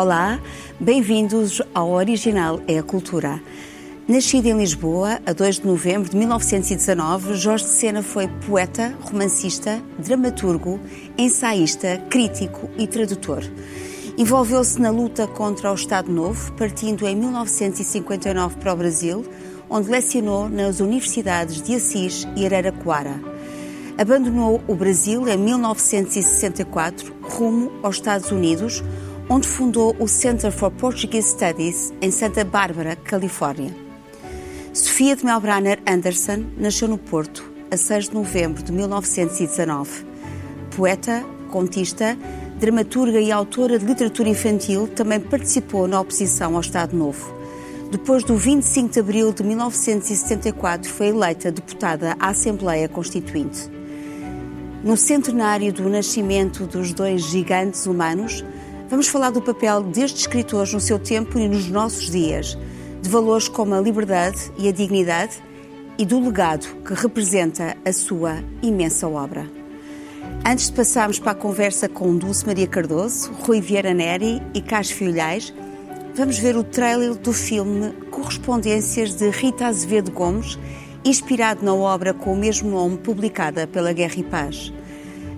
Olá, bem-vindos ao Original é a Cultura. Nascido em Lisboa a 2 de novembro de 1919, Jorge de Sena foi poeta, romancista, dramaturgo, ensaísta, crítico e tradutor. Envolveu-se na luta contra o Estado Novo, partindo em 1959 para o Brasil, onde lecionou nas universidades de Assis e Araraquara. Abandonou o Brasil em 1964, rumo aos Estados Unidos, onde fundou o Center for Portuguese Studies em Santa Bárbara, Califórnia. Sofia de Melbrenner Anderson nasceu no Porto a 6 de novembro de 1919. Poeta, contista, dramaturga e autora de literatura infantil, também participou na oposição ao Estado Novo. Depois do 25 de abril de 1974, foi eleita deputada à Assembleia Constituinte. No centenário do nascimento dos dois gigantes humanos, vamos falar do papel destes escritores no seu tempo e nos nossos dias, de valores como a liberdade e a dignidade e do legado que representa a sua imensa obra. Antes de passarmos para a conversa com Dulce Maria Cardoso, Rui Vieira Neri e Cássio Filhais, vamos ver o trailer do filme Correspondências de Rita Azevedo Gomes, inspirado na obra com o mesmo nome publicada pela Guerra e Paz.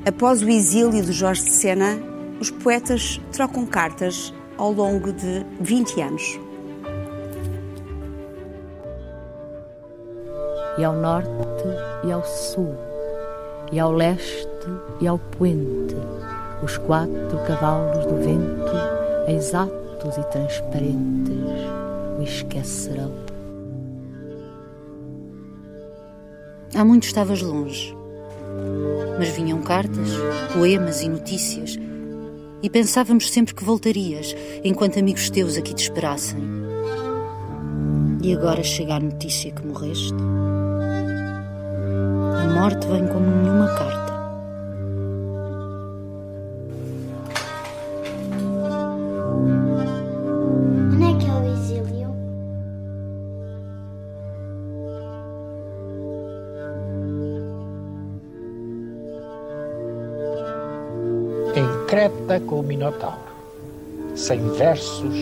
Após o exílio de Jorge de Sena, os poetas trocam cartas ao longo de 20 anos. E ao norte e ao sul, e ao leste e ao poente, os quatro cavalos do vento, exatos e transparentes, o esquecerão. Há muito estavas longe, mas vinham cartas, poemas e notícias, e pensávamos sempre que voltarias, enquanto amigos teus aqui te esperassem. E agora chega a notícia que morreste? A morte vem como nenhuma carta. Com o Minotauro, sem versos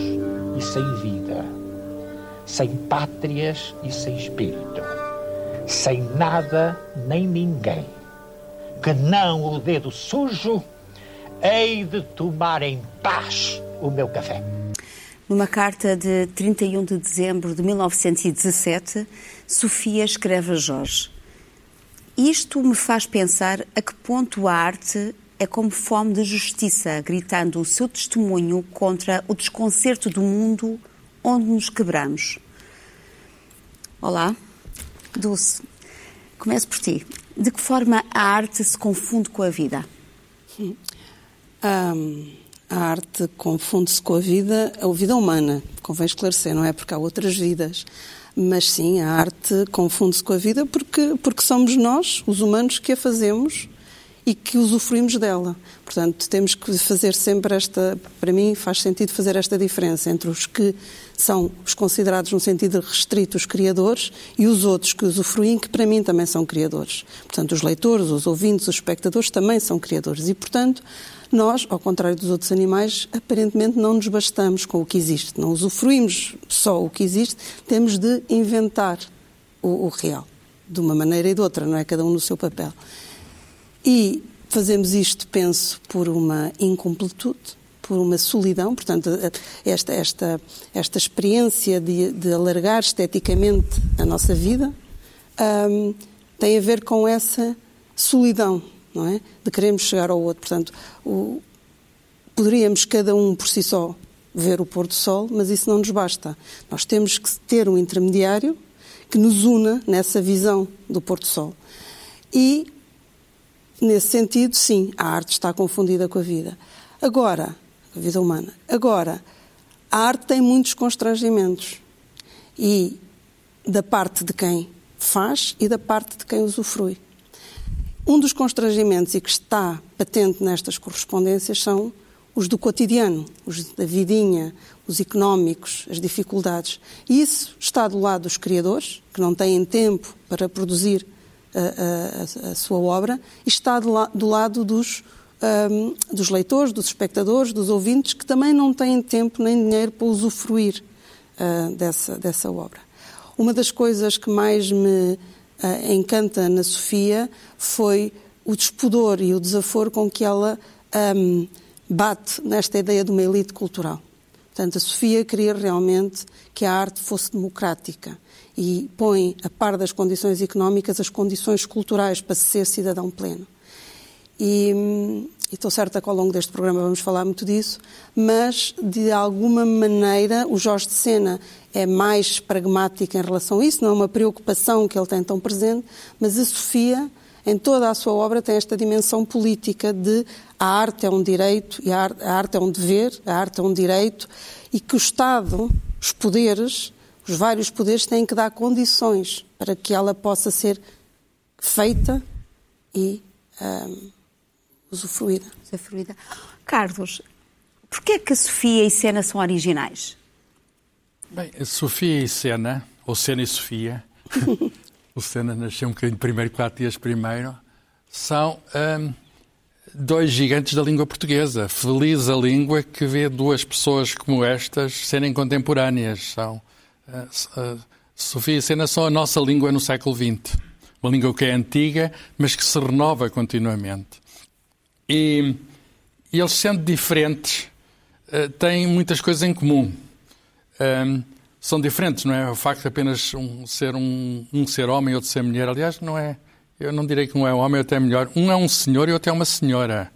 e sem vida, sem pátrias e sem espírito, sem nada nem ninguém, que não o dedo sujo, hei de tomar em paz o meu café. Numa carta de 31 de dezembro de 1917, Sofia escreve a Jorge: Isto me faz pensar a que ponto a arte é como fome de justiça, gritando o seu testemunho contra o desconcerto do mundo onde nos quebramos. Olá, Dulce. Começo por ti. De que forma a arte se confunde com a vida? Hum, a arte confunde-se com a vida, a vida humana, convém esclarecer, não é? Porque há outras vidas. Mas sim, a arte confunde-se com a vida porque, porque somos nós, os humanos, que a fazemos e que usufruímos dela. Portanto, temos que fazer sempre esta, para mim faz sentido fazer esta diferença entre os que são os considerados no sentido restrito os criadores e os outros que usufruem, que para mim também são criadores. Portanto, os leitores, os ouvintes, os espectadores também são criadores e, portanto, nós, ao contrário dos outros animais, aparentemente não nos bastamos com o que existe, não usufruímos só o que existe, temos de inventar o, o real, de uma maneira e de outra, não é? Cada um no seu papel. E fazemos isto, penso, por uma incompletude, por uma solidão, portanto, esta, esta, esta experiência de, de alargar esteticamente a nossa vida um, tem a ver com essa solidão, não é? De queremos chegar ao outro. Portanto, o, poderíamos cada um por si só ver o pôr do sol, mas isso não nos basta. Nós temos que ter um intermediário que nos una nessa visão do pôr do sol. E Nesse sentido, sim, a arte está confundida com a vida. Agora, a vida humana. Agora, a arte tem muitos constrangimentos. E da parte de quem faz e da parte de quem usufrui. Um dos constrangimentos e que está patente nestas correspondências são os do cotidiano, os da vidinha, os económicos, as dificuldades. E isso está do lado dos criadores, que não têm tempo para produzir a, a, a, sua obra e está do, la, do lado dos um, dos leitores, dos espectadores, dos ouvintes, que também não têm tempo nem dinheiro para usufruir uh, dessa, dessa obra. Uma das coisas que mais me uh, encanta na Sofia foi o despudor e o desaforo com que ela um, bate nesta ideia de uma elite cultural. Portanto, a Sofia queria realmente que a arte fosse democrática e põe, a par das condições económicas, as condições culturais para ser cidadão pleno. E, e estou certa que ao longo deste programa vamos falar muito disso, mas de alguma maneira o Jorge de Sena é mais pragmático em relação a isso, não é uma preocupação que ele tem tão presente, mas a Sofia, em toda a sua obra, tem esta dimensão política de a arte é um direito e a arte é um dever, a arte é um direito, e que o Estado, os poderes, os vários poderes têm que dar condições para que ela possa ser feita e um, usufruída. usufruída. Carlos, porquê é que a Sofia e Sena são originais? Bem, a Sofia e Sena, ou Sena e Sofia, o Sena nasceu um bocadinho primeiro, quatro dias primeiro, são um, dois gigantes da língua portuguesa. Feliz a língua que vê duas pessoas como estas serem contemporâneas. São Sofia e Sena são a nossa língua no século XX. Uma língua que é antiga, mas que se renova continuamente. E, e eles, sendo diferentes, uh, têm muitas coisas em comum. Um, são diferentes, não é? O facto de apenas um ser um, um ser homem e outro ser mulher, aliás, não é eu não direi que um é homem ou até melhor. Um é um senhor e outro é uma senhora.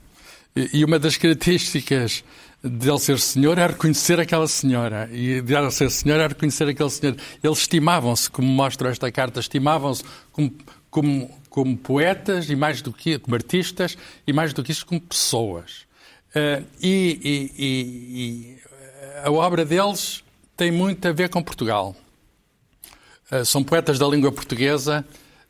E uma das características dele ser senhor é reconhecer aquela senhora. E de ela ser senhora é reconhecer aquele senhor. Eles estimavam-se, como mostra esta carta, estimavam-se como, como, como poetas e mais do que como artistas e mais do que isso como pessoas. Uh, e, e, e, a obra deles tem muito a ver com Portugal. Uh, são poetas da língua portuguesa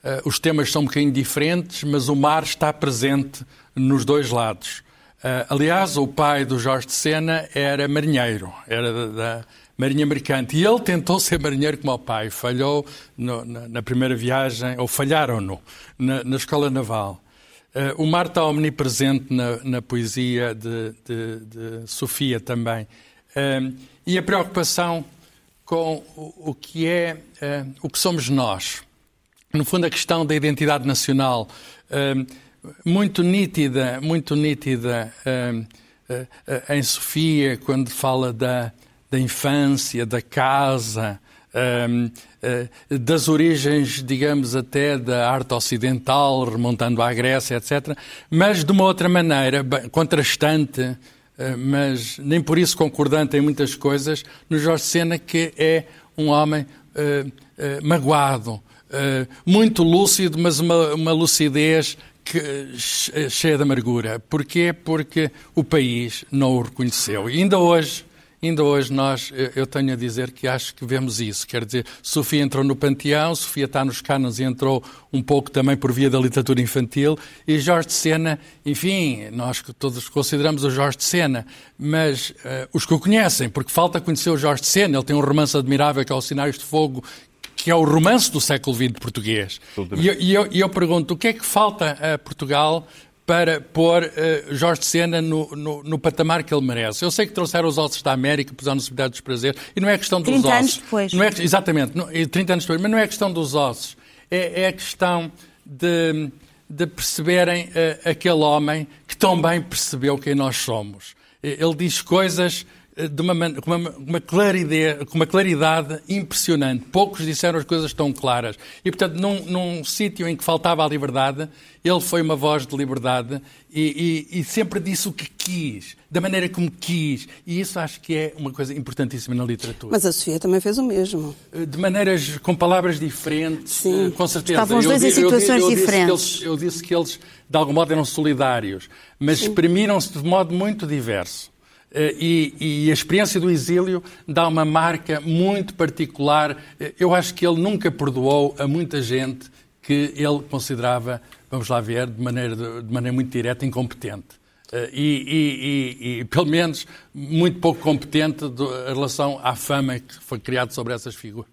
Uh, os temas são um bocadinho diferentes, mas o mar está presente nos dois lados. Uh, aliás, o pai do Jorge de Sena era marinheiro, era da, da Marinha Mercante. E ele tentou ser marinheiro como o pai. Falhou no, na, na, primeira viagem, ou falharam-no, na, na, Escola Naval. Uh, o mar está omnipresente na, na poesia de, de, de, Sofia também. e a preocupação com o, o que é, o que somos nós no fundo, a questão da identidade nacional, hum, muito nítida, muito nítida hum, eh, em Sofia, quando fala da, da infância, da casa, hum, eh, das origens, digamos, até da arte ocidental, remontando à Grécia, etc., mas de uma outra maneira, contrastante, eh, mas nem por isso concordante em muitas coisas, no Jorge Sena, que é um homem magoado, eh, muito lúcido, mas uma, uma lucidez que, cheia de amargura. Porquê? Porque o país não o reconheceu. E ainda hoje, ainda hoje nós, eu tenho a dizer que acho que vemos isso. Quer dizer, Sofia entrou no panteão, Sofia está nos cânones e entrou um pouco também por via da literatura infantil, e Jorge de Sena, enfim, nós todos consideramos o Jorge de Sena, mas uh, os que o conhecem, porque falta conhecer o Jorge de Sena, ele tem um romance admirável que é Os Sinais de Fogo, que é o romance do século XX português. E eu, e, eu, e eu, pergunto, o que é que falta a Portugal para pôr uh, Jorge de Sena no, no, no, patamar que ele merece? Eu sei que trouxeram os ossos da América, puseram-no Cidade dos Prazeres, e não é questão dos 30 ossos. anos depois. Não é, exatamente, não, 30 anos depois, mas não é questão dos ossos. É, é a questão de, de perceberem uh, aquele homem que tão bem percebeu quem nós somos. Ele diz coisas de uma, com, uma, uma claridade, com uma claridade impressionante. Poucos disseram as coisas tão claras. E, portanto, num, num sítio em que faltava a liberdade, ele foi uma voz de liberdade e, e, e, sempre disse o que quis, da maneira como quis. E isso acho que é uma coisa importantíssima na literatura. Mas a Sofia também fez o mesmo. De maneiras, com palavras diferentes, Sim. com certeza. Estavam os dois eu, em situações eu, eu diferentes. Disse eles, eu disse que eles, de algum modo, eram solidários, mas exprimiram-se de modo muito diverso. Eh, e, e, a experiência do exílio dá uma marca muito particular. Eh, eu acho que ele nunca perdoou a muita gente que ele considerava, vamos lá ver, de maneira, de maneira muito direta, incompetente. Eh, e, e, e, pelo menos, muito pouco competente em relação à fama que foi criada sobre essas figuras.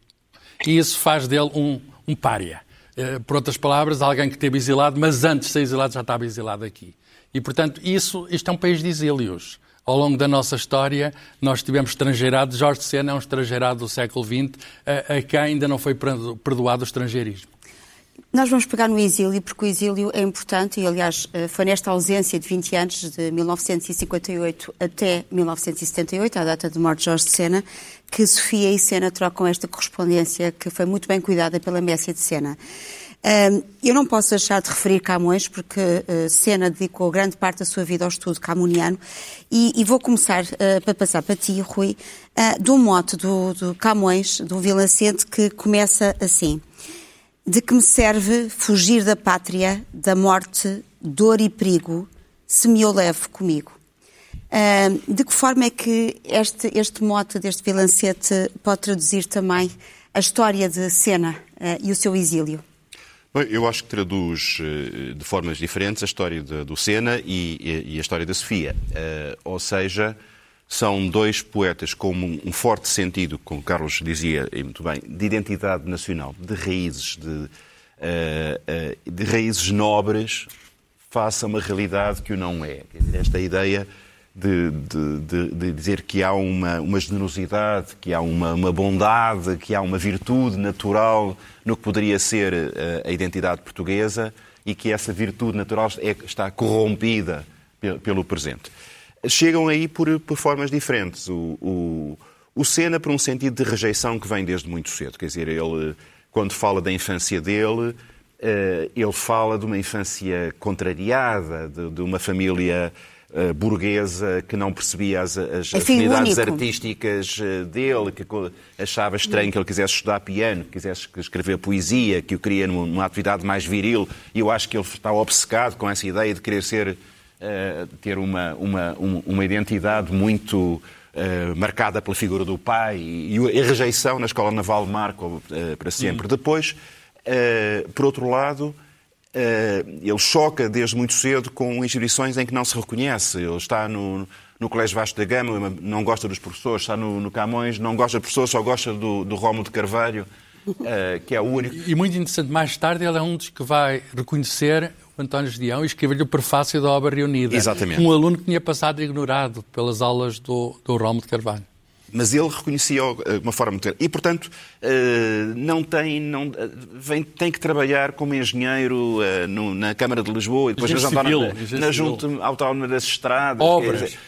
E isso faz dele um, um pária. Por outras palavras, alguém que esteve exilado, mas antes de ser exilado já estava exilado aqui. E, portanto, isso, isto é um país de exílios. Ao longo da nossa história, nós tivemos estrangeirado. Jorge Sena é um estrangeirado do século XX, a, a quem ainda não foi perdoado o estrangeirismo. Nós vamos pegar no exílio, porque o exílio é importante e, aliás, eh, foi nesta ausência de 20 anos, de 1958 até 1978, a data de morte de Jorge de Sena, que Sofia e Sena trocam esta correspondência que foi muito bem cuidada pela Messia de Sena. Eu não posso deixar de referir Camões, porque uh, Sena dedicou grande parte da sua vida ao estudo camoniano, e, e vou começar uh, para passar para ti, Rui, uh, de um mote do, do Camões, do Vilancente, que começa assim. De que me serve fugir da pátria, da morte, dor e perigo, se me o levo comigo? de que forma é que este, este mote deste Vilancete pode traduzir também a história de Sena e o seu exílio? Bem, eu acho que traduz eh, de formas diferentes a história de, do Sena e, e, a história da Sofia. Uh, ou seja, são dois poetas com um forte sentido, como Carlos dizia e muito bem, de identidade nacional, de raízes, de, uh, uh, de raízes nobres, face a uma realidade que o não é. Esta ideia de, de, de, dizer que há uma, uma generosidade, que há uma, uma, bondade, que há uma virtude natural no que poderia ser a, eh, a identidade portuguesa e que essa virtude natural é, está corrompida pelo, pelo presente. Chegam aí por, por formas diferentes. O, o, o Sena, por um sentido de rejeição que vem desde muito cedo. Quer dizer, ele, quando fala da infância dele, eh, ele fala de uma infância contrariada, de, de uma família uh, burguesa que não percebia as, as afinidades artísticas uh, dele, que achava estranho que ele quisesse estudar piano, que quisesse escrever poesia, que o queria numa atividade mais viril. E eu acho que ele está obcecado com essa ideia de querer ser, uh, ter uma, uma, uma identidade muito Uh, marcada pela figura do pai e, e, a rejeição na Escola Naval Marco uh, para sempre. Hum. Depois, uh, por outro lado, eh, ele choca desde muito cedo com instituições em que não se reconhece. Ele está no, no Colégio Vasco da Gama, não gosta dos professores, está no, no Camões, não gosta dos professores, só gosta do, do Rómulo de Carvalho, uh, que é o único. E muito interessante, mais tarde ele é um dos que vai reconhecer o António Gedeão e escrever-lhe o prefácio da obra reunida. Exatamente. Um aluno que tinha passado ignorado pelas aulas do, do Rómulo de Carvalho mas ele reconhecia de uma forma muito... E, portanto, eh, não tem, não, eh, vem, tem que trabalhar como engenheiro eh, na Câmara de Lisboa e depois na, civil, na, na Junta Autónoma das Estradas. Obras. Dizer,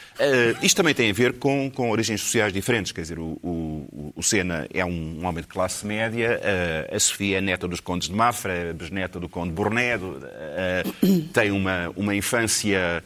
isto também tem a ver com, com origens sociais diferentes. Quer dizer, o, o, o Sena é um, um homem de classe média, a Sofia é neta dos condes de Mafra, bisneta do conde Bornedo, tem uma, uma infância eh,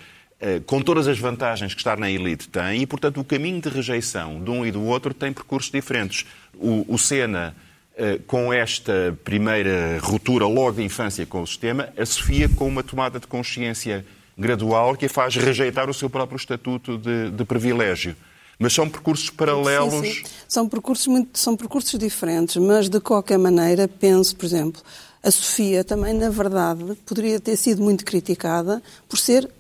com todas as vantagens que estar na elite tem, e, portanto, o caminho de rejeição de um e do outro tem percursos diferentes. O, o Sena, eh, com esta primeira ruptura logo de infância com o sistema, a Sofia com uma tomada de consciência gradual que a faz rejeitar o seu próprio estatuto de, de privilégio. Mas são percursos paralelos. Sim, sim. São, percursos muito, são percursos diferentes, mas de qualquer maneira, penso, por exemplo, a Sofia também, na verdade, poderia ter sido muito criticada por ser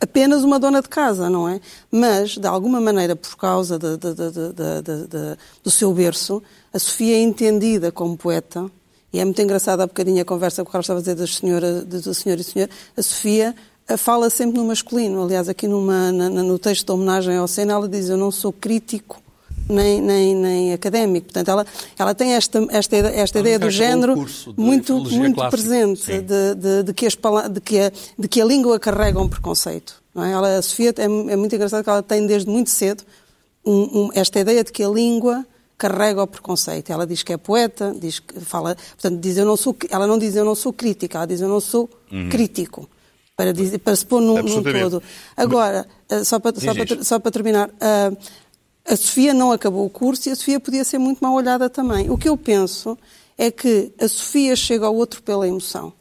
apenas uma dona de casa, não é? Mas, de alguma maneira, por causa de, de, de, do seu berço, a Sofia é entendida como poeta, e é muito engraçada há bocadinho a conversa que o Carlos estava a dizer das senhora, do senhor e senhor, a Sofia eh, fala sempre no masculino. Aliás, aqui numa, na, no texto de homenagem ao Sena, ela diz: Eu não sou crítico nem, nem, nem académico. Portanto, ela, ela tem esta, esta, esta ideia do género muito, muito presente, de, de, de, que as, de, que a, de que a língua carrega um preconceito. Não é? ela, a Sofia é, é muito engraçado que ela tem desde muito cedo um, um, esta ideia de que a língua carrega o preconceito. Ela diz que é poeta, diz que fala, portanto, diz eu não sou, ela não diz eu não sou crítica, ela diz eu não sou uhum. crítico. Para, dizer, para se pôr num, num todo. Agora, eh, só para, só para, só para terminar, uh, a Sofia não acabou o curso e a Sofia podia ser muito mal olhada também. O que eu penso é que a Sofia chega ao outro pela emoção.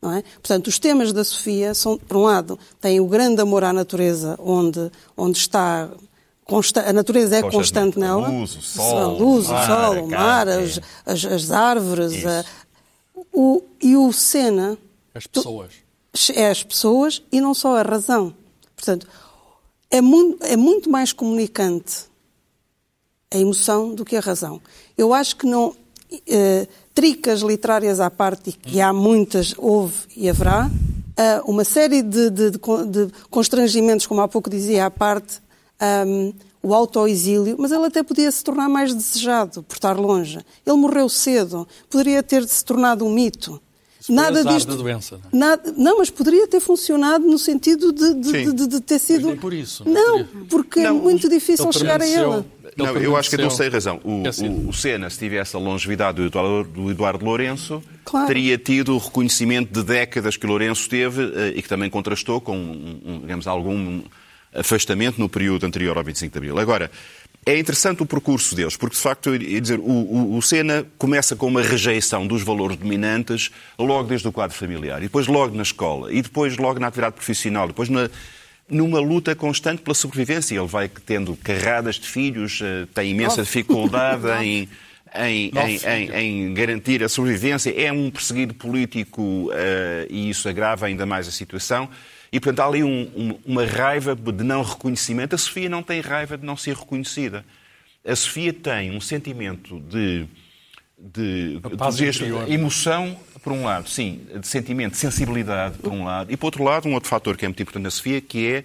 Não é? Portanto, os temas da Sofia são, por um lado, têm o grande amor à natureza, onde, onde está a natureza é constante nela. Luz, o sol, a luz, o, sol, o mar, as, as, as árvores. A, o, e o Sena. As pessoas. É as pessoas e não só a razão. Portanto, é muito, é muito mais comunicante a emoção do que a razão. Eu acho que não. Eh, tricas literárias à parte, e há muitas, houve e haverá, ah, uma série de, de, de, constrangimentos, como há pouco dizia, à parte, um, o autoexílio, mas ele até podia se tornar mais desejado por estar longe. Ele morreu cedo, poderia ter se tornado um mito. Nada disto. Da doença, não, é? nada, não, mas poderia ter funcionado no sentido de, de, de, de ter sido. nem por isso. Não, não porque não, é muito difícil chegar a ela. Não, eu acho que não sei razão. O, o, o Senna, se tivesse a longevidade do Eduardo, do Eduardo Lourenço, claro. teria tido o reconhecimento de décadas que Lourenço teve eh, e que também contrastou com, digamos, algum afastamento no período anterior ao 25 de Abril. Agora, é interessante o percurso deles, porque de facto, eu dizer, o, o, o Senna começa com uma rejeição dos valores dominantes logo desde o quadro familiar, e depois logo na escola, e depois logo na atividade profissional, depois na, numa luta constante pela sobrevivência. Ele vai tendo carradas de filhos, eh, tem imensa dificuldade em, em, em, em, garantir a sobrevivência. É um perseguido político uh, e isso agrava ainda mais a situação. E, portanto, há ali um, um, uma raiva de não reconhecimento. A Sofia não tem raiva de não ser reconhecida. A Sofia tem um sentimento de, de, de emoção por um lado, sim, de sentimento, de sensibilidade, por um lado, e por outro lado, um outro fator que é muito importante na Sofia, que é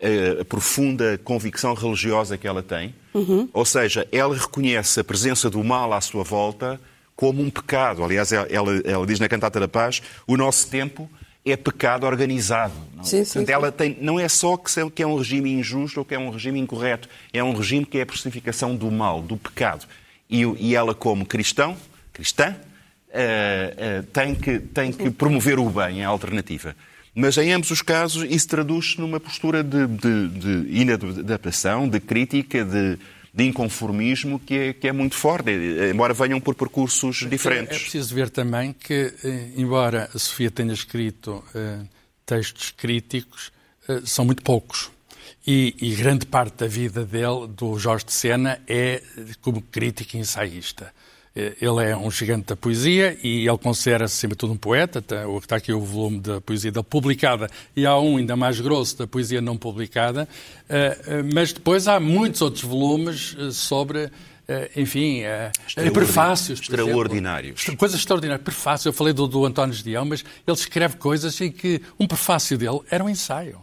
eh, a profunda convicção religiosa que ela tem. Uhum. Ou seja, ela reconhece a presença do mal à sua volta como um pecado. Aliás, ela, ela diz na Cantata da Paz: o nosso tempo é pecado organizado. Não? É? Sim, Portanto, sim, ela tem, não é só que é um regime injusto ou que é um regime incorreto, é um regime que é a personificação do mal, do pecado. E, e ela, como cristão, cristã, uh, uh, tem, que, tem que promover o bem, a alternativa. Mas em ambos os casos isso traduz-se numa postura de, de, de inadaptação, de crítica, de, de inconformismo que é, que é muito forte, embora venham por percursos diferentes. É, é preciso ver também que, embora a Sofia tenha escrito uh, textos críticos, uh, são muito poucos. E, e, grande parte da vida dele, do Jorge de Sena, é como crítico e ensaísta. Eh, ele é um gigante da poesia e ele considera-se, acima de tudo, um poeta. Está aqui o volume da poesia dele publicada e há um ainda mais grosso da poesia não publicada. Eh, eh, mas depois há muitos outros volumes sobre enfim, prefácios. Extraordinários. Coisas extraordinárias. Prefácio. Eu falei do, do António Dião, mas ele escreve coisas em que um prefácio dele era um ensaio.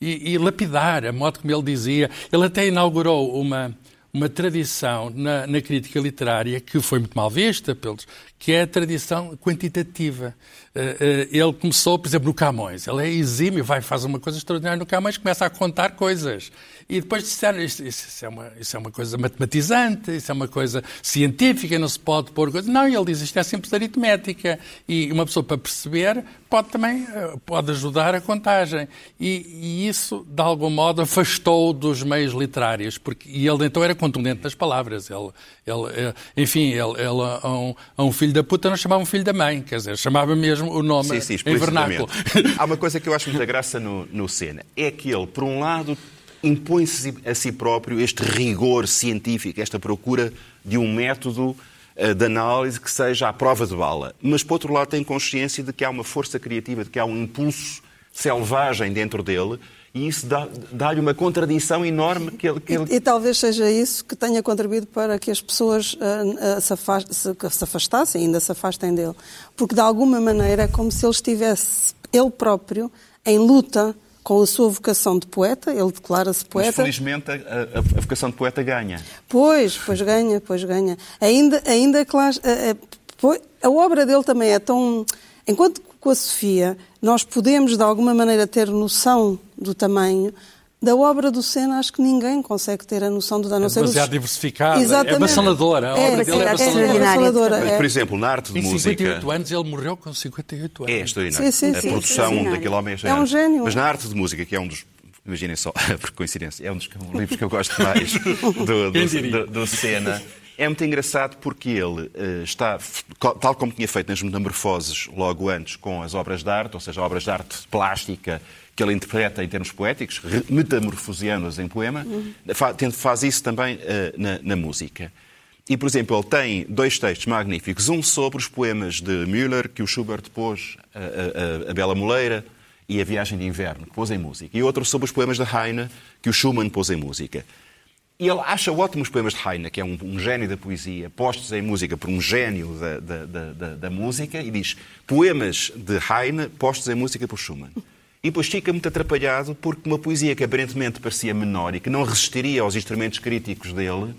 E, e lapidar, a modo como ele dizia. Ele até inaugurou uma, uma tradição na, na, crítica literária que foi muito mal vista pelos, que é a tradição quantitativa. Eh, eh, ele começou, por exemplo, no Camões. Ele é exímio, vai faz uma coisa extraordinária no Camões, começa a contar coisas. E depois disseram, isso, isso, é uma, isso é uma coisa matematizante, isso é uma coisa científica, não se pode pôr coisa. Não, ele diz, isto é simples aritmética. E uma pessoa, para perceber, pode também eh, pode ajudar a contagem. E, e isso, de algum modo, afastou dos meios literários. Porque, e ele, então, era contundente nas palavras. Ele, ele, enfim, ele, ele a, um, a um filho filho da puta não chamava um filho da mãe, quer dizer, chamava mesmo o nome sim, sim, em vernáculo. Há uma coisa que eu acho muita graça no, no Senna, é que ele, por um lado, impõe-se a si próprio este rigor científico, esta procura de um método uh, de análise que seja à prova de bala. Mas, por outro lado, tem consciência de que há uma força criativa, de que há um impulso selvagem dentro dele e isso dá-lhe dá uma contradição enorme que ele, que ele... E, e, talvez seja isso que tenha contribuído para que as pessoas uh, uh, se, afast, se, se, afastassem, ainda se afastem dele. Porque, de alguma maneira, é como se ele estivesse, ele próprio, em luta com a sua vocação de poeta, ele declara-se poeta. Mas, felizmente, a, a, a, vocação de poeta ganha. Pois, pois ganha, pois ganha. Ainda, ainda claro, a, a, a obra dele também é tão... Enquanto com a Sofia nós podemos, de alguma maneira, ter noção do tamanho. Da obra do Senna, acho que ninguém consegue ter a noção do dano. É demasiado os... diversificada, Exatamente. é avassaladora. A obra é, dele é, é avassaladora. É. Por exemplo, na arte de Em música... 58 anos, ele morreu com 58 anos. É extraordinário. Sim, sim, a produção sim, daquele homem é É um gênio. Mas na arte de música, que é um dos imaginem só, por coincidência, é um dos livros que eu gosto mais do, do, do, do Senna. É muito engraçado porque ele uh, está, tal como tinha feito nas metamorfoses logo antes com as obras de arte, ou seja, obras de arte plástica que ele interpreta em termos poéticos, metamorfoseando-as em poema, uhum. faz isso também uh, na, na, música. E, por exemplo, ele tem dois textos magníficos. Um sobre os poemas de Müller, que o Schubert pôs, a, a, a Bela Moleira e a Viagem de Inverno, que pôs em música. E outro sobre os poemas de Heine, que o Schumann pôs em música. E ele acha ótimos poemas de Heine, que é um, um gênio da poesia, postos em música por um gênio da, da, da, da, música, e diz poemas de Heine postos em música por Schumann. E depois fica muito atrapalhado porque uma poesia que aparentemente parecia menor e que não resistiria aos instrumentos críticos dele,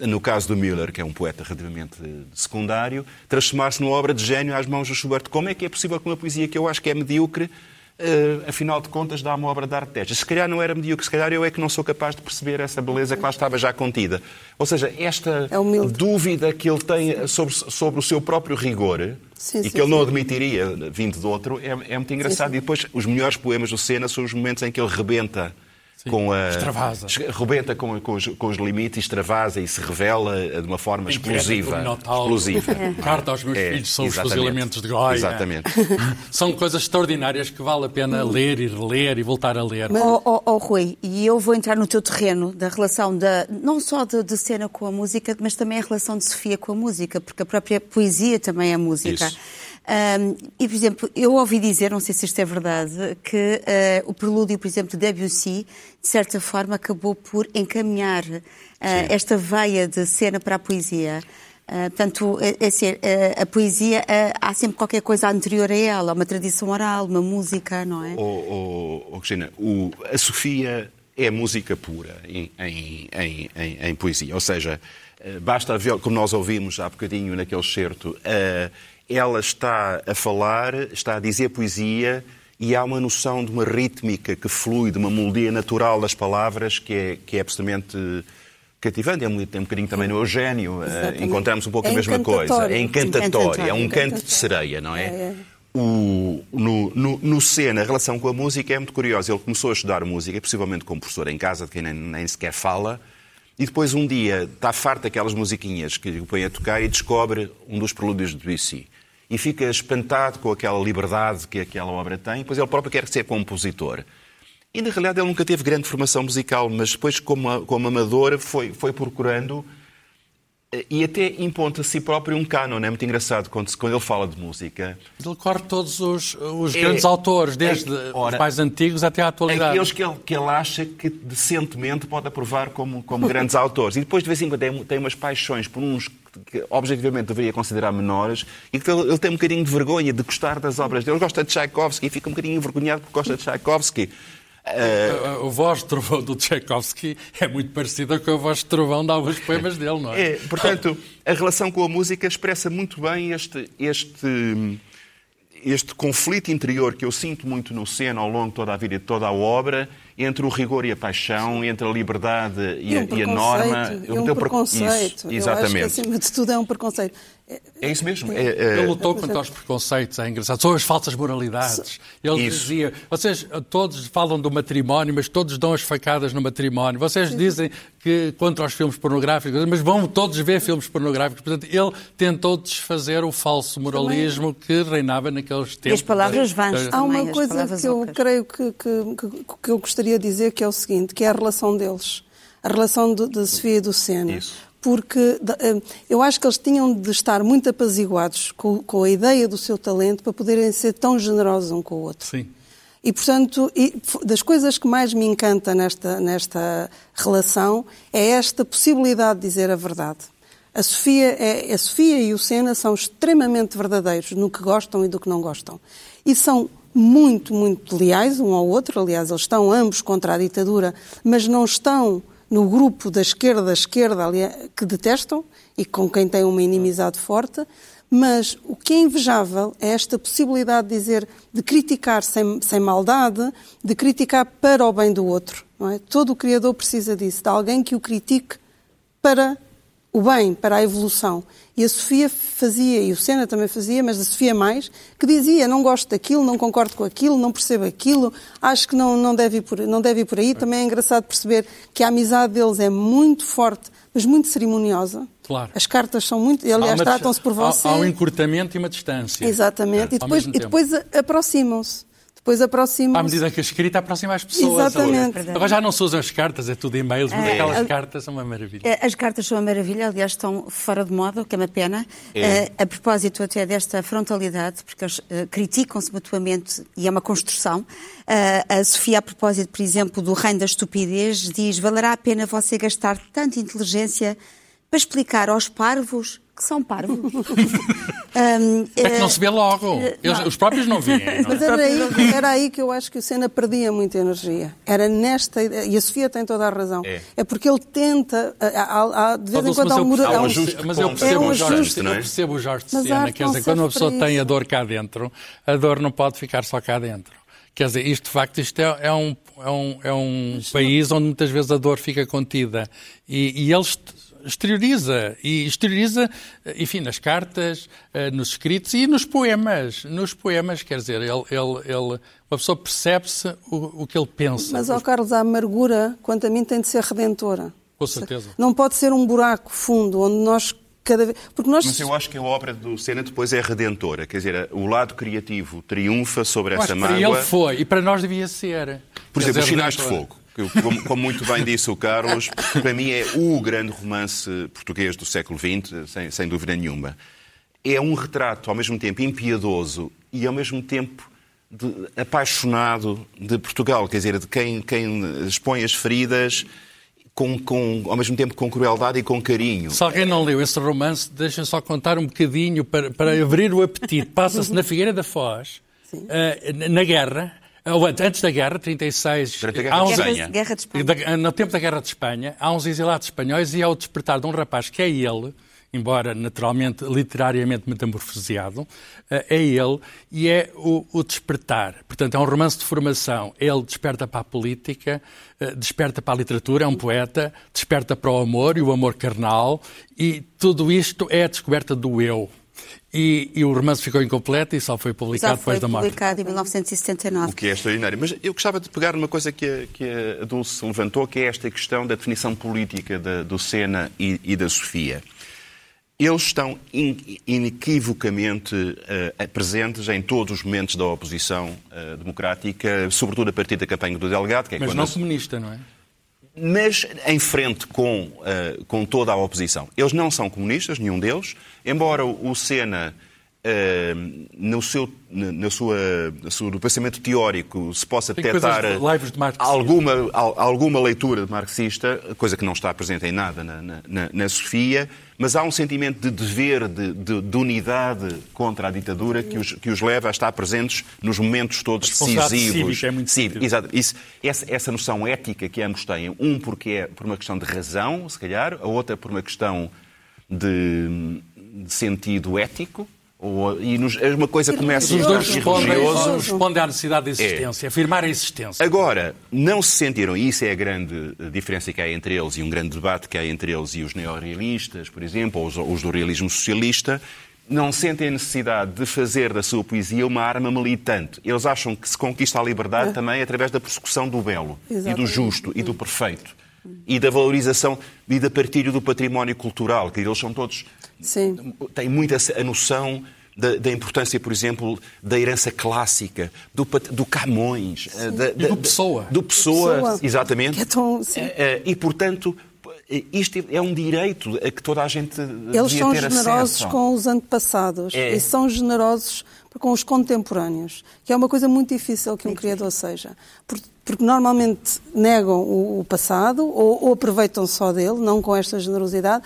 no caso do Müller, que é um poeta relativamente secundário, transformar-se numa obra de gênio às mãos do Schubert. Como é que é possível que uma poesia que eu acho que é medíocre Uh, afinal de contas, dá uma obra de arte destas. Se calhar não era medíocre, se calhar eu é que não sou capaz de perceber essa beleza que lá estava já contida. Ou seja, esta é dúvida que ele tem sobre, sobre o seu próprio rigor sim, e sim, que ele sim. não admitiria vindo de outro é, é muito engraçado. E depois, os melhores poemas do Senna são os momentos em que ele rebenta Sim, com a. Extravasa. Rebenta com, com, os, com os limites, extravasa e se revela de uma forma explosiva. explosiva. É. Carta aos meus é, filhos são exatamente. os fuzilamentos de Goya. Exatamente. são coisas extraordinárias que vale a pena ler e reler e voltar a ler. Mas, oh, oh, oh, Rui, e eu vou entrar no teu terreno da relação da, não só de, de cena com a música, mas também a relação de Sofia com a música, porque a própria poesia também é música. Isso. Um, e, por exemplo, eu ouvi dizer, não sei se isto é verdade, que uh, o prelúdio, por exemplo, de Debussy, de certa forma, acabou por encaminhar uh, esta veia de cena para a poesia. Uh, portanto, é, é, assim, a poesia, há sempre qualquer coisa anterior a ela, uma tradição oral, uma música, não é? Oh, oh, oh Cristina, o, a Sofia é música pura em, em, em, em, poesia. Ou seja, basta ver, como nós ouvimos há bocadinho naquele certo, ela está a falar, está a dizer poesia e há uma noção de uma rítmica que flui, de uma melodia natural das palavras que é, que é absolutamente cativante. É um, tem um bocadinho também no Eugênio. Uh, encontramos um pouco é a mesma coisa. É encantatório. É um canto de sereia, não é? é, é. O, no, no, no Sena, a relação com a música é muito curiosa. Ele começou a estudar música, possivelmente como professor em casa, de quem nem, nem sequer fala, e depois um dia está farto daquelas musiquinhas que o põe a tocar e descobre um dos prelúdios de Debussy e fica espantado com aquela liberdade que aquela obra tem, pois ele próprio quer ser compositor. E, na realidade, ele nunca teve grande formação musical, mas depois, como, como amador, foi, foi procurando e até imponta a si próprio um canon. É muito engraçado quando, quando ele fala de música. Ele corre todos os, os é, grandes autores, desde é, ora, os mais antigos até à atualidade. Aqueles que ele, que ele acha que decentemente pode aprovar como, como grandes autores. E depois, de vez em quando, tem, tem umas paixões por uns que objetivamente deveria considerar menores e que ele, ele tem um bocadinho de vergonha de gostar das obras dele. Ele gosta de Tchaikovsky e fica um bocadinho envergonhado porque gosta de Tchaikovsky. Uh... A, voz de trovão do Tchaikovsky é muito parecida com a voz de trovão de alguns poemas dele, não é? É, portanto, a relação com a música expressa muito bem este, este, este conflito interior que eu sinto muito no Sena ao longo de toda a vida e de toda a obra entre o rigor e a paixão, entre a liberdade e, e, um a, e a, norma. É um preconceito. Isso, exatamente. Eu acho que, acima de tudo, é um preconceito. É isso mesmo. É, é... Ele lutou contra os preconceitos, é engraçado. São as falsas moralidades. Ele isso. dizia, vocês todos falam do matrimónio, mas todos dão as facadas no matrimónio. Vocês dizem que contra os filmes pornográficos, mas vão todos ver filmes pornográficos. Portanto, ele tentou desfazer o falso moralismo que reinava naqueles tempos. E as palavras vãs Há uma coisa que eu creio que, que, que, que eu gostaria de dizer, que é o seguinte, que é a relação deles. A relação da Sofia e do Sena. Isso porque eh, eu acho que eles tinham de estar muito apaziguados com, com, a ideia do seu talento para poderem ser tão generosos um com o outro. Sim. E, portanto, das coisas que mais me encanta nesta, nesta relação é esta possibilidade de dizer a verdade. A Sofia, é, a Sofia e o Sena são extremamente verdadeiros no que gostam e do que não gostam. E são muito, muito leais um ao outro. Aliás, eles estão ambos contra a ditadura, mas não estão no grupo da esquerda, esquerda que detestam e com quem têm uma inimizade forte, mas o que é invejável é esta possibilidade de dizer, de criticar sem, sem maldade, de criticar para o bem do outro. É? Todo o Criador precisa disso, de alguém que o critique para o bem, para a evolução. E a Sofia fazia, e o Sena também fazia, mas a Sofia mais, que dizia, não gosto daquilo, não concordo com aquilo, não percebo aquilo, acho que não, não, deve, ir por, não deve ir por aí. Também é engraçado perceber que a amizade deles é muito forte, mas muito cerimoniosa. Claro. As cartas são muito. Aliás, tratam-se por você. Há, há, um encurtamento e uma distância. Exatamente. É, e depois, e depois aproximam-se depois aproximam À medida que a escrita aproxima as pessoas. Exatamente. Agora, agora já não se usam as cartas, é tudo e-mails, mas É. aquelas É. cartas são uma maravilha. Eh, As cartas são uma maravilha, aliás, estão fora de moda, o que é uma pena. Eh, a propósito até desta frontalidade, porque eles eh, criticam-se mutuamente e é uma construção. Eh, a Sofia, a propósito, por exemplo, do reino da estupidez, diz: valerá a pena você gastar tanta inteligência para explicar aos parvos que são parvos? Ahm, É que eh, não se vê logo. Eles- não. os próprios não veem. não Mas é? era aí, era aí que eu acho que o Senna perdia muita energia. Era nesta ideia, e a Sofia tem toda a razão. É. porque ele tenta, há- há- há- de vez em Mas quando há eu um Há um um- ajuste mas eu percebo, É um o Jorge, ajuste, não é? eu percebo o Jorge de Mas a Sena. arte Quer dizer, quando uma pessoa tem a dor cá dentro, a dor não pode ficar só cá dentro. Quer dizer, isto de facto isto é, é um, é um, é um país onde muitas vezes a dor fica contida. E, e ele est- exterioriza. E exterioriza, enfim, nas cartas, eh, nos escritos e nos poemas. Nos poemas, quer dizer, ele, ele, ele, uma pessoa percebe-se o, o que ele pensa. Mas, ó Carlos, a amargura, quanto a mim, tem de ser redentora. Com certeza. Não pode ser um buraco fundo onde nós cada vez. Porque nós. Mas eu acho que a obra do Senna depois é redentora. Quer dizer, o lado criativo triunfa sobre Eu essa que para mágoa. ele foi, e para nós devia ser. Por Quer exemplo, dizer, Os Sinais de. Fogo, que, como, como muito bem disse o Carlos, para mim é o grande romance português do século XX, sem, sem dúvida nenhuma. É um retrato, ao mesmo tempo, impiedoso e, ao mesmo tempo, de- apaixonado de Portugal. Quer dizer, de quem, quem expõe as feridas, com, com, ao mesmo tempo com crueldade e com carinho. Se alguém não leu esse romance, deixa só contar um bocadinho para, para abrir o apetite. Passa-se na Figueira da Foz, eh, na guerra, antes antes da guerra, 36. Durante a Guerra há de uns- Espanha. Guerra de Espanha. da- no tempo da Guerra de Espanha, há uns exilados espanhóis e ao despertar de um rapaz que é ele, embora naturalmente, literariamente metamorfoseado, eh, é ele e é o, o despertar. Portanto, é um romance de formação. Ele desperta para a política, eh, desperta para a literatura, é um poeta, desperta para o amor e o amor carnal e tudo isto é a descoberta do eu. E, e o romance ficou incompleto e só foi publicado Já foi depois da morte. publicado em 1979. O que é extraordinário. Mas eu gostava de pegar numa coisa que a, que a Dulce levantou, que é esta questão da definição política da- do Sena e, e da Sofia. Eles estão in- inequivocamente eh, presentes em todos os momentos da oposição eh, democrática, sobretudo a partir da campanha do Delegado, que é Mas quando não a- comunista, não é? Mas em frente com, eh, com toda a oposição. Eles não são comunistas, nenhum deles, embora o Sena, eh, no, seu, na, sua, na sua- no pensamento teórico, se possa Tem detectar de alguma, al- alguma leitura de marxista, coisa que não está presente em nada na, na- na- Sofia, mas há um sentimento de dever, de, de- de unidade contra a ditadura que os, que os leva a estar presentes nos momentos todos decisivos. cívica é muito sentido. Exato. Isso, essa, essa noção ética que ambos têm, um porque é por uma questão de razão, se calhar, a outra por uma questão de, de sentido ético, ou, e nos, é uma coisa começa Os dois respondem, religioso. respondem à necessidade de existência, afirmar a existência. Agora, não se sentiram, e isso é a grande eh, diferença que há entre eles, e um grande debate que há entre eles e os neorrealistas, por exemplo, ou os, os do realismo socialista, não sentem a necessidade de fazer da sua poesia uma arma militante. Eles acham que se conquista a liberdade também através da persecução do belo, e do Exatamente. justo, e do perfeito. E da valorização e da partilha do património cultural, que eles são todos Sim. tem muito a noção da, da importância, por exemplo, da herança clássica, do, do Camões, eh, da- da- do Pessoa. Do Pessoa, Pessoa. exatamente. É tão-. Eh, eh, E, portanto, isto é um direito a que toda a gente Eles devia são ter generosos acesso. com os antepassados É. e são generosos com os contemporâneos, que é uma coisa muito difícil que um criador seja. Por- Porque normalmente negam o passado ou aproveitam só dele, não com esta generosidade.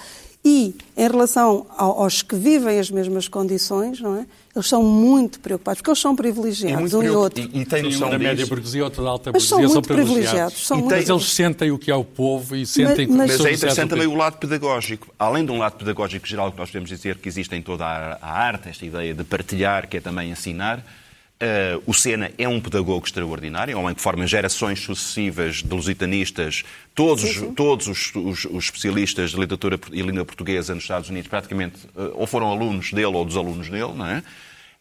E, em relação ao- aos que vivem as mesmas condições, não é? eles são muito preocupados, porque eles são É privilegiados, muito um e outro. E, e tem um noção da média burguesia, outro da alta Mas são burguesia, são muito privilegiados. São E muito... Mas eles sentem o que é o povo e sentem Mas- mas- que Mas é interessante também o lado pedagógico. Além de um lado pedagógico geral que nós podemos dizer que existe em toda a a arte, esta ideia de partilhar, que é também ensinar, eh, o Sena é um pedagogo extraordinário, é um homem que forma gerações sucessivas de lusitanistas. Todos, todos os, os- os especialistas de literatura e língua portuguesa nos Estados Unidos praticamente eh, ou foram alunos dele ou dos alunos dele, não é?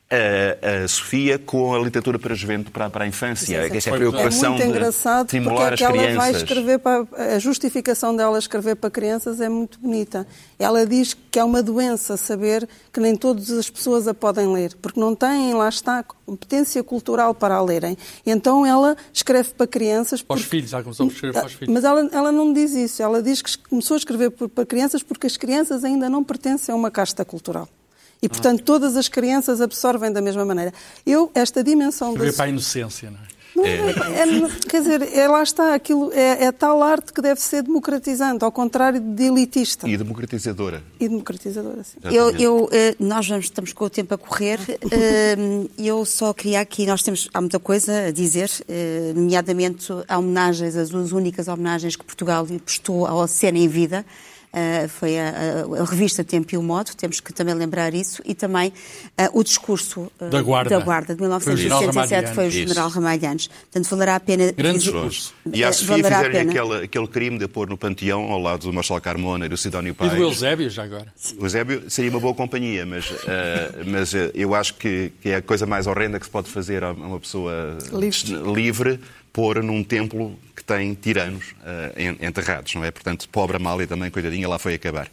A, a Sofia com a literatura para a juventude, para, para a infância. Sim, sim. Esta é a É preocupação muito engraçado de estimular porque é que ela vai escrever para, a justificação dela escrever para crianças é muito bonita. Ela diz que é uma doença saber que nem todas as pessoas a podem ler, porque não têm, lá está, competência cultural para a lerem. Então ela escreve para crianças. Para os porque- filhos, ela começou a escrever para os filhos. Mas ela, ela não diz isso. Ela diz que começou a escrever para crianças porque as crianças ainda não pertencem a uma casta cultural. E, portanto, todas as crianças absorvem da mesma maneira. Eu, esta dimensão da Escrever para a inocência, não é? não, é- quer dizer, é, lá está, aquilo é, é tal arte que deve ser democratizante, ao contrário de elitista E democratizadora. e democratizadora. Sim. Eu, eu, eh, nós vamos, estamos com o tempo a correr. eh, Eu só queria aqui, nós temos, há muita coisa a dizer, eh, nomeadamente há homenagens, as duas únicas homenagens que Portugal lhe prestou ao Oceano em Vida. Eh, foi a, a- a revista Tempo e o Modo, temos que também lembrar isso, e também eh, o discurso eh, Da Guarda. da Guarda de Foi o general 1967 foi o general Ramalhianes. Portanto, valerá a pena. Grande discurso. E à Sofia valerá a fizeram pena. aquele, aquele crime de pôr no panteão ao lado do Marcelo Carmona e do Sidónio E Pais. do Eusébio, já agora. O Eusébio seria uma boa companhia, mas, mas eu acho que, que é a coisa mais horrenda que se pode fazer a uma pessoa Livre. livre pôr num templo tem tiranos en- enterrados, não é? Portanto, pobre Amália também, coitadinha, lá foi acabar.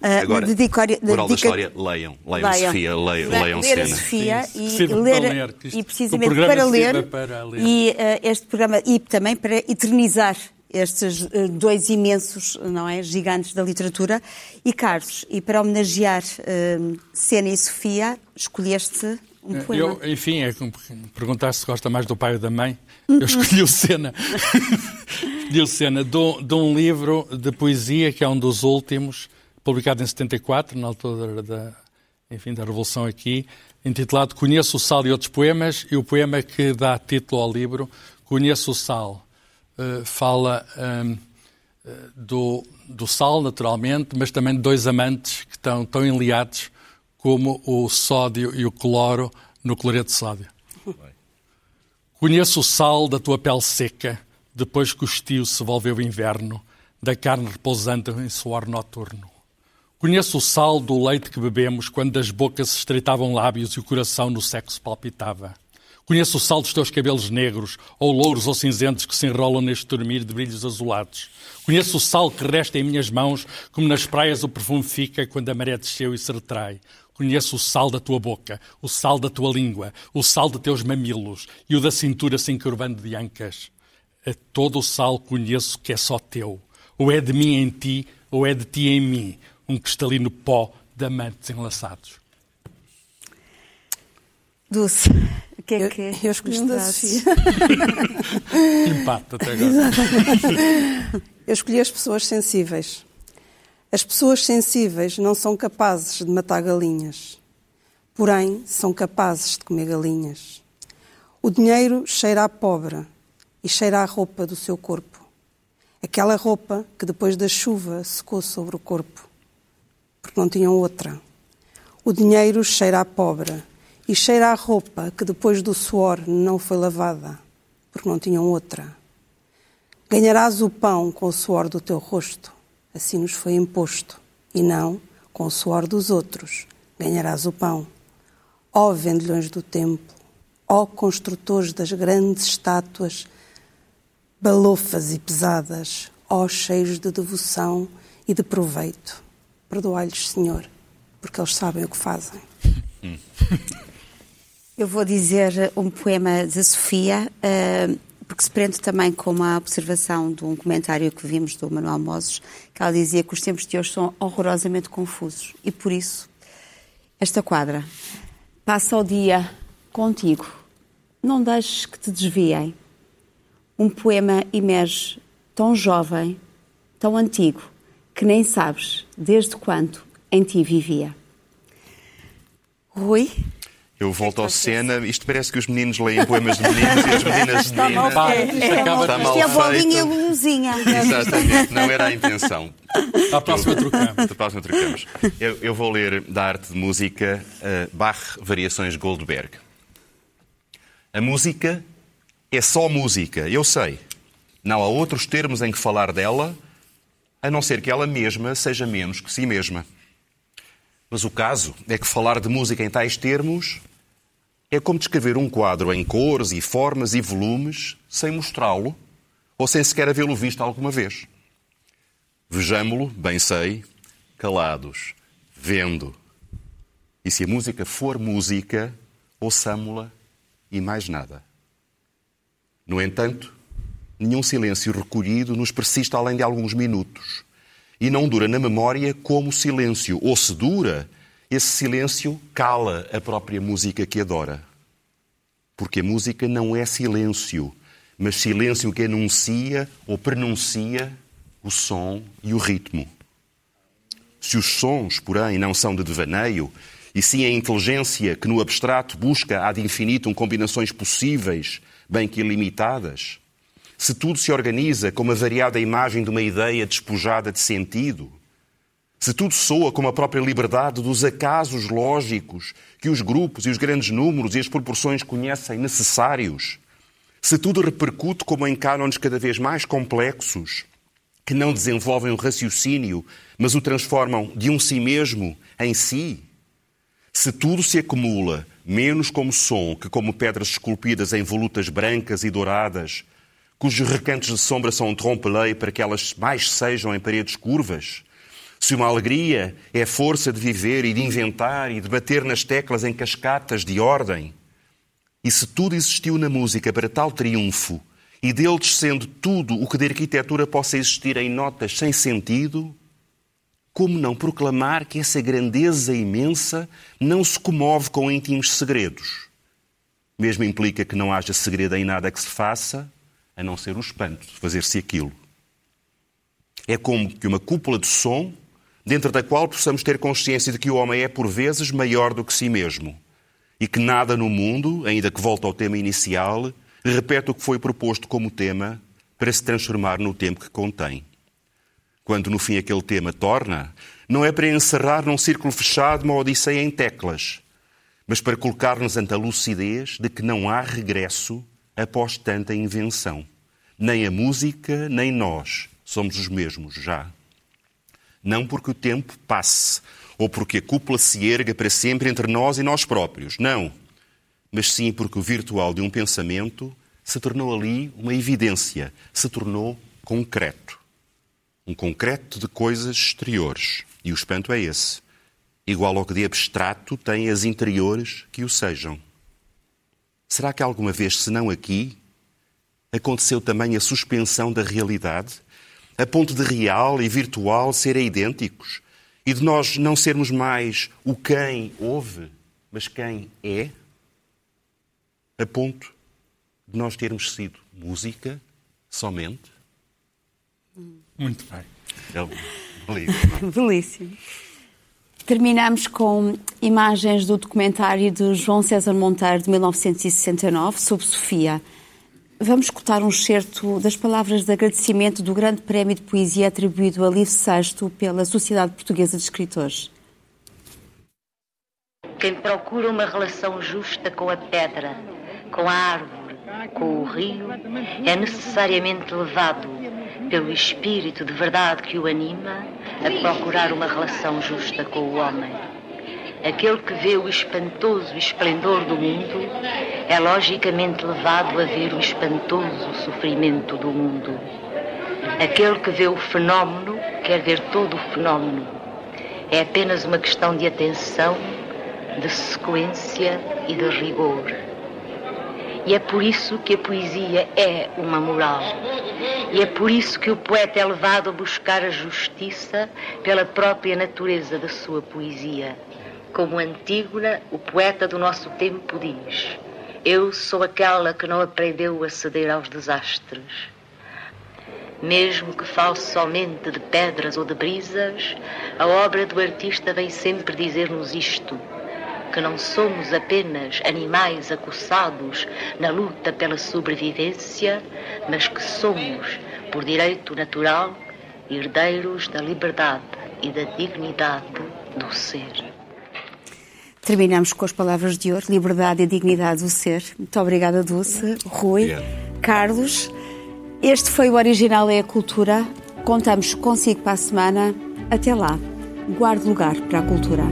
Ah, Agora, dedicar- moral da história, leiam. Leiam Sofia, leiam, Le- leiam ler a Cena. Sofia Sim, e, ler, para ler, e precisamente para ler, para ler. e eh, este programa e também para eternizar estes eh, dois imensos, não é, gigantes da literatura. E Carlos, e para homenagear eh, Sena e Sofia, escolheste um poema. Eu, enfim, é como perguntar se gosta mais do pai ou da mãe. Eu escolhi o Sena. escolhi o Sena de um, de um livro de poesia que é um dos últimos, publicado em 74, na altura da, enfim, da Revolução aqui, intitulado Conheço o Sal e Outros Poemas, e o poema que dá título ao livro, Conheço o Sal, eh, fala hum, eh, do, do sal, naturalmente, mas também de dois amantes que estão tão enliados como o sódio e o cloro no cloreto de sódio. Conheço o sal da tua pele seca, depois que o estio se volveu inverno, da carne repousante em suor noturno. Conheço o sal do leite que bebemos quando das bocas se estreitavam lábios e o coração no sexo palpitava. Conheço o sal dos teus cabelos negros, ou louros ou cinzentos que se enrolam neste dormir de brilhos azulados. Conheço o sal que resta em minhas mãos, como nas praias o perfume fica quando a maré desceu e se retrai. Conheço o sal da tua boca, o sal da tua língua, o sal de teus mamilos e o da cintura se encurvando de ancas. A todo o sal conheço que é só teu. Ou é de mim em ti, ou é de ti em mim. Um cristalino pó de amantes enlaçados. Dulce, o que é Eu, que eu escolhi um nos da trazes? Sofia. Empate até agora. Eu escolhi as pessoas sensíveis. As pessoas sensíveis não são capazes de matar galinhas, porém são capazes de comer galinhas. O dinheiro cheira a pobre e cheira a roupa do seu corpo. Aquela roupa que depois da chuva secou sobre o corpo, porque não tinham outra. O dinheiro cheira a pobre e cheira a roupa que depois do suor não foi lavada, porque não tinham outra. Ganharás o pão com o suor do teu rosto, assim nos foi imposto, e não com o suor dos outros. Ganharás o pão. Ó vendilhões do templo, ó construtores das grandes estátuas, balofas e pesadas, ó cheios de devoção e de proveito. Perdoai-lhes, Senhor, porque eles sabem o que fazem. Eu vou dizer um poema de Sofia, eh, porque se prende também com uma observação de um comentário que vimos do Manuel Moses, que ela dizia que os tempos de hoje são horrorosamente confusos. E por isso, esta quadra. Passa o dia contigo. Não deixes que te desviem. Um poema emerge tão jovem, tão antigo, que nem sabes desde quando em ti vivia. Rui? Eu volto ao cena. Isto parece que os meninos leem poemas de meninos e as meninas de meninas. Pá, isto acaba Está mal Isto é a bolinha e a luzinha. Exatamente, não era a intenção. À próxima trocamos. Da próxima trocamos. Eu, eu vou ler da arte de música uh, Bach Variações Goldberg. A música é só música, eu sei. Não há outros termos em que falar dela, a não ser que ela mesma seja menos que si mesma. Mas o caso é que falar de música em tais termos É como descrever um quadro em cores e formas e volumes sem mostrá-lo ou sem sequer havê-lo visto alguma vez. Vejamo-lo, bem sei, calados, vendo. E se a música for música, ouçamo-la e mais nada. No entanto, nenhum silêncio recolhido nos persiste além de alguns minutos. E não dura na memória como o silêncio. Ou se dura, esse silêncio cala a própria música que adora. Porque a música não é silêncio, mas silêncio que anuncia ou pronuncia o som e o ritmo. Se os sons, porém, não são de devaneio, e sim a inteligência que no abstrato busca ad infinitum combinações possíveis, bem que ilimitadas, se tudo se organiza como a variada imagem de uma ideia despojada de sentido, se tudo soa como a própria liberdade dos acasos lógicos que os grupos e os grandes números e as proporções conhecem necessários, se tudo repercute como em cânones cada vez mais complexos, que não desenvolvem o raciocínio, mas o transformam de um si mesmo em si, se tudo se acumula, menos como som que como pedras esculpidas em volutas brancas e douradas, cujos recantos de sombra são trompe-l'œil para que elas mais sejam em paredes curvas, se uma alegria é força de viver e de inventar e de bater nas teclas em cascatas de ordem, e se tudo existiu na música para tal triunfo, e dele descendo tudo o que de arquitetura possa existir em notas sem sentido, como não proclamar que essa grandeza imensa não se comove com íntimos segredos? Mesmo implica que não haja segredo em nada que se faça, a não ser o espanto de fazer-se aquilo. É como que uma cúpula de som dentro da qual possamos ter consciência de que o homem é, por vezes, maior do que si mesmo e que nada no mundo, ainda que volte ao tema inicial, repete o que foi proposto como tema para se transformar no tempo que contém. Quando no fim aquele tema torna, não é para encerrar num círculo fechado uma odisseia em teclas, mas para colocar-nos ante a lucidez de que não há regresso após tanta invenção. Nem a música, nem nós somos os mesmos já. Não porque o tempo passe, ou porque a cúpula se erga para sempre entre nós e nós próprios. Não. Mas sim porque o virtual de um pensamento se tornou ali uma evidência, se tornou concreto. Um concreto de coisas exteriores. E o espanto é esse. Igual ao que de abstrato tem as interiores que o sejam. Será que alguma vez, se não aqui, aconteceu também a suspensão da realidade? A ponto de real e virtual serem idênticos e de nós não sermos mais o quem ouve, mas quem é, a ponto de nós termos sido música somente. Muito bem. É belíssimo. Belíssimo. Terminamos com imagens do documentário de João César Monteiro de 1969 sobre Sofia. Vamos escutar um excerto das palavras de agradecimento do Grande Prémio de Poesia atribuído a Livre Sexto pela Sociedade Portuguesa de Escritores. Quem procura uma relação justa com a pedra, com a árvore, com o rio, é necessariamente levado pelo espírito de verdade que o anima a procurar uma relação justa com o homem. Aquele que vê o espantoso esplendor do mundo é logicamente levado a ver o espantoso sofrimento do mundo. Aquele que vê o fenómeno quer ver todo o fenómeno. É apenas uma questão de atenção, de sequência e de rigor. E é por isso que a poesia é uma moral. E é por isso que o poeta é levado a buscar a justiça pela própria natureza da sua poesia. Como Antígona, o poeta do nosso tempo diz: Eu sou aquela que não aprendeu a ceder aos desastres. Mesmo que fale somente de pedras ou de brisas, a obra do artista vem sempre dizer-nos isto: que não somos apenas animais acossados na luta pela sobrevivência, mas que somos, por direito natural, herdeiros da liberdade e da dignidade do ser. Terminamos com as palavras de hoje, liberdade e dignidade do ser. Muito obrigada, Dulce, Rui, Obrigado. Carlos. Este foi o Original é a Cultura. Contamos consigo para a semana. Até lá. Guarde lugar para a cultura.